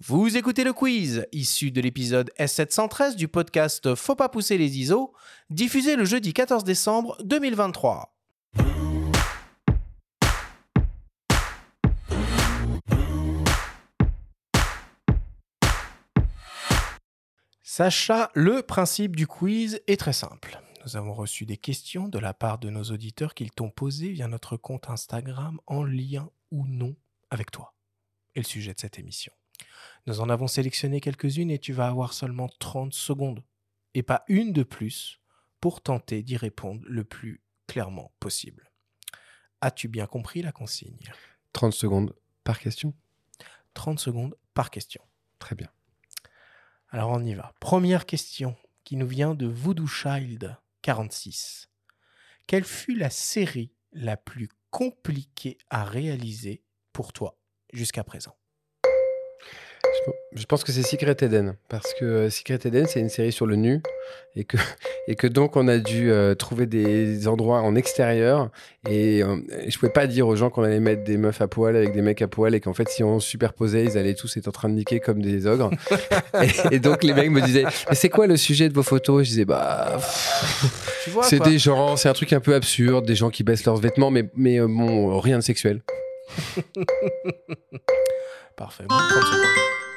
Vous écoutez le quiz, issu de l'épisode S713 du podcast Faut pas pousser les ISO, diffusé le jeudi 14 décembre 2023. Sacha, le principe du quiz est très simple. Nous avons reçu des questions de la part de nos auditeurs qu'ils t'ont posées via notre compte Instagram en lien ou non avec toi et le sujet de cette émission. Nous en avons sélectionné quelques-unes et tu vas avoir seulement 30 secondes et pas une de plus pour tenter d'y répondre le plus clairement possible. As-tu bien compris la consigne? 30 secondes par question? 30 secondes par question. Très bien. Alors on y va. Première question qui nous vient de Voodoo Child 46. Quelle fut la série la plus compliquée à réaliser pour toi jusqu'à présent? Je pense que c'est Secret Eden, parce que euh, Secret Eden, c'est une série sur le nu, et que, et que donc on a dû euh, trouver des endroits en extérieur, et, euh, et je pouvais pas dire aux gens qu'on allait mettre des meufs à poil avec des mecs à poil, et qu'en fait, si on superposait, ils allaient tous être en train de niquer comme des ogres. et, et donc les mecs me disaient, mais c'est quoi le sujet de vos photos? Je disais, bah, c'est des gens, c'est un truc un peu absurde, des gens qui baissent leurs vêtements, mais, mais euh, bon, rien de sexuel. Parfait. bon, 30 secondes.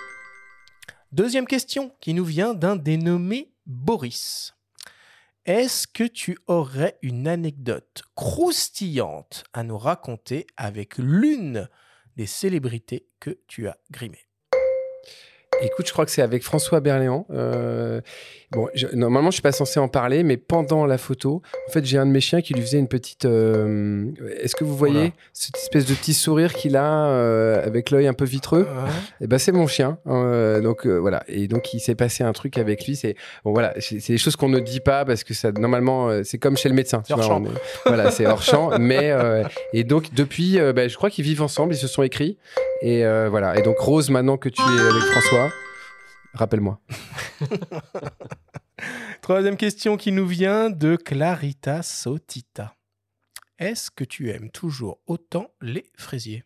Deuxième question qui nous vient d'un dénommé Boris. Est-ce que tu aurais une anecdote croustillante à nous raconter avec l'une des célébrités que tu as grimées? Écoute, je crois que c'est avec François Berléand. Euh, bon, je- normalement, je suis pas censé en parler, mais pendant la photo, en fait, j'ai un de mes chiens qui lui faisait une petite. euh, Est-ce que vous voyez Oula. cette espèce de petit sourire qu'il a euh, avec l'œil un peu vitreux Eh ben, c'est mon chien. Euh, donc euh, voilà. Et donc, il s'est passé un truc avec lui. C'est bon, voilà. C'est des choses qu'on ne dit pas parce que ça, normalement, euh, c'est comme chez le médecin. Tu hors vois, champ. on voilà, c'est hors champ. Mais euh, et donc depuis, ben, je crois qu'ils vivent ensemble. Ils se sont écrits. Et euh, voilà. Et donc Rose, maintenant que tu es avec François, rappelle-moi. Troisième question qui nous vient de Clarita Sotita. Est-ce que tu aimes toujours autant les fraisiers?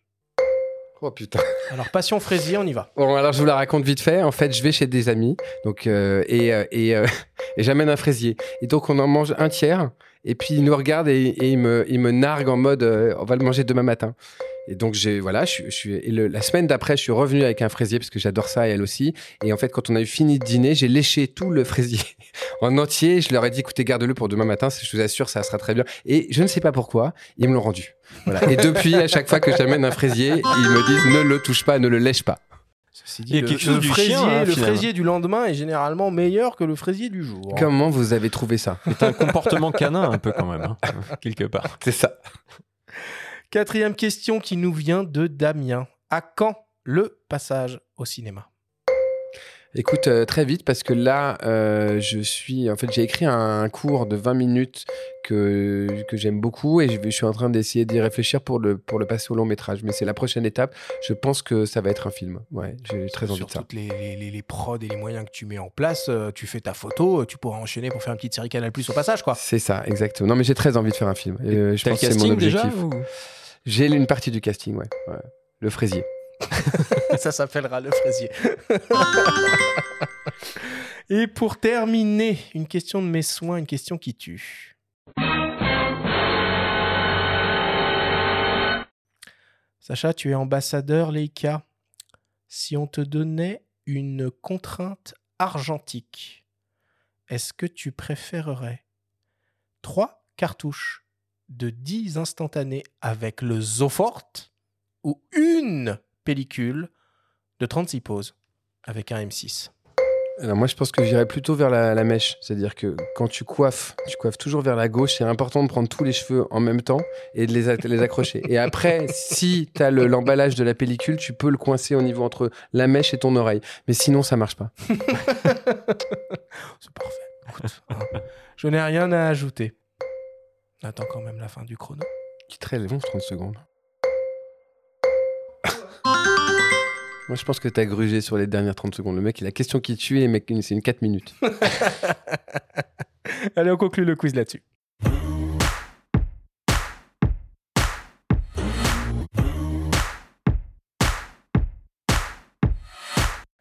Oh putain. Alors, passion fraisier, on y va. Bon, alors je vous la raconte vite fait. En fait, je vais chez des amis, donc euh, et euh, et, euh, et j'amène un fraisier. Et donc on en mange un tiers. Et puis ils nous regardent et, ils me narguent en mode euh, on va le manger demain matin. Et donc j'ai voilà, je, je et la semaine d'après, je suis revenu avec un fraisier parce que j'adore ça et elle aussi. Et en fait, quand on a eu fini de dîner, j'ai léché tout le fraisier en entier. Je leur ai dit écoutez, garde-le pour demain matin. Je vous assure, ça sera très bien. Et je ne sais pas pourquoi, ils me l'ont rendu. Et depuis, à chaque fois que j'amène un fraisier, ils me disent ne le touche pas, ne le lèche pas. Ceci Il y a le, quelque chose le du fraisier, chien, hein, le finalement. fraisier du lendemain est généralement meilleur que le fraisier du jour. Comment vous avez trouvé ça? C'est un comportement canin un peu quand même, hein, quelque part. C'est ça. Quatrième question qui nous vient de Damien. À quand le passage au cinéma? Écoute, euh, très vite, parce que là, euh, je suis. En fait, j'ai écrit un cours de 20 minutes que, que j'aime beaucoup et je, suis en train d'essayer d'y réfléchir pour le, pour le passer au long métrage. Mais c'est la prochaine étape. Je pense que ça va être un film. Ouais, j'ai très envie Sur de ça. toutes les, les, les- prods et les moyens que tu mets en place, euh, tu fais ta photo, tu pourras enchaîner pour faire une petite série Canal Plus au passage, quoi. C'est ça, exactement. Non, mais j'ai très envie de faire un film. Je pense que c'est mon objectif. J'ai une partie du casting, ouais. ouais. Le fraisier. Ça s'appellera le fraisier. Et pour terminer, une question de mes soins, une question qui tue. Sacha, tu es ambassadeur Leica. Si on te donnait une contrainte argentique, est-ce que tu préférerais trois cartouches de 10 instantanés avec le Zofort ou une pellicule de 36 poses avec un M6 Alors moi, je pense que j'irais plutôt vers la, la mèche. C'est-à-dire que quand tu coiffes, tu coiffes toujours vers la gauche. C'est important de prendre tous les cheveux en même temps et de les, a- les accrocher. Et après, si tu as l'emballage de la pellicule, tu peux le coincer au niveau entre la mèche et ton oreille. Mais sinon, ça marche pas. C'est parfait. Hein, je n'ai rien à ajouter. On attend quand même la fin du chrono. Qui est très long, 30 secondes. Moi, je pense que tu as grugé sur les dernières 30 secondes. Le mec, il a question qui tue c'est une 4 minutes. Allez, on conclut le quiz là-dessus.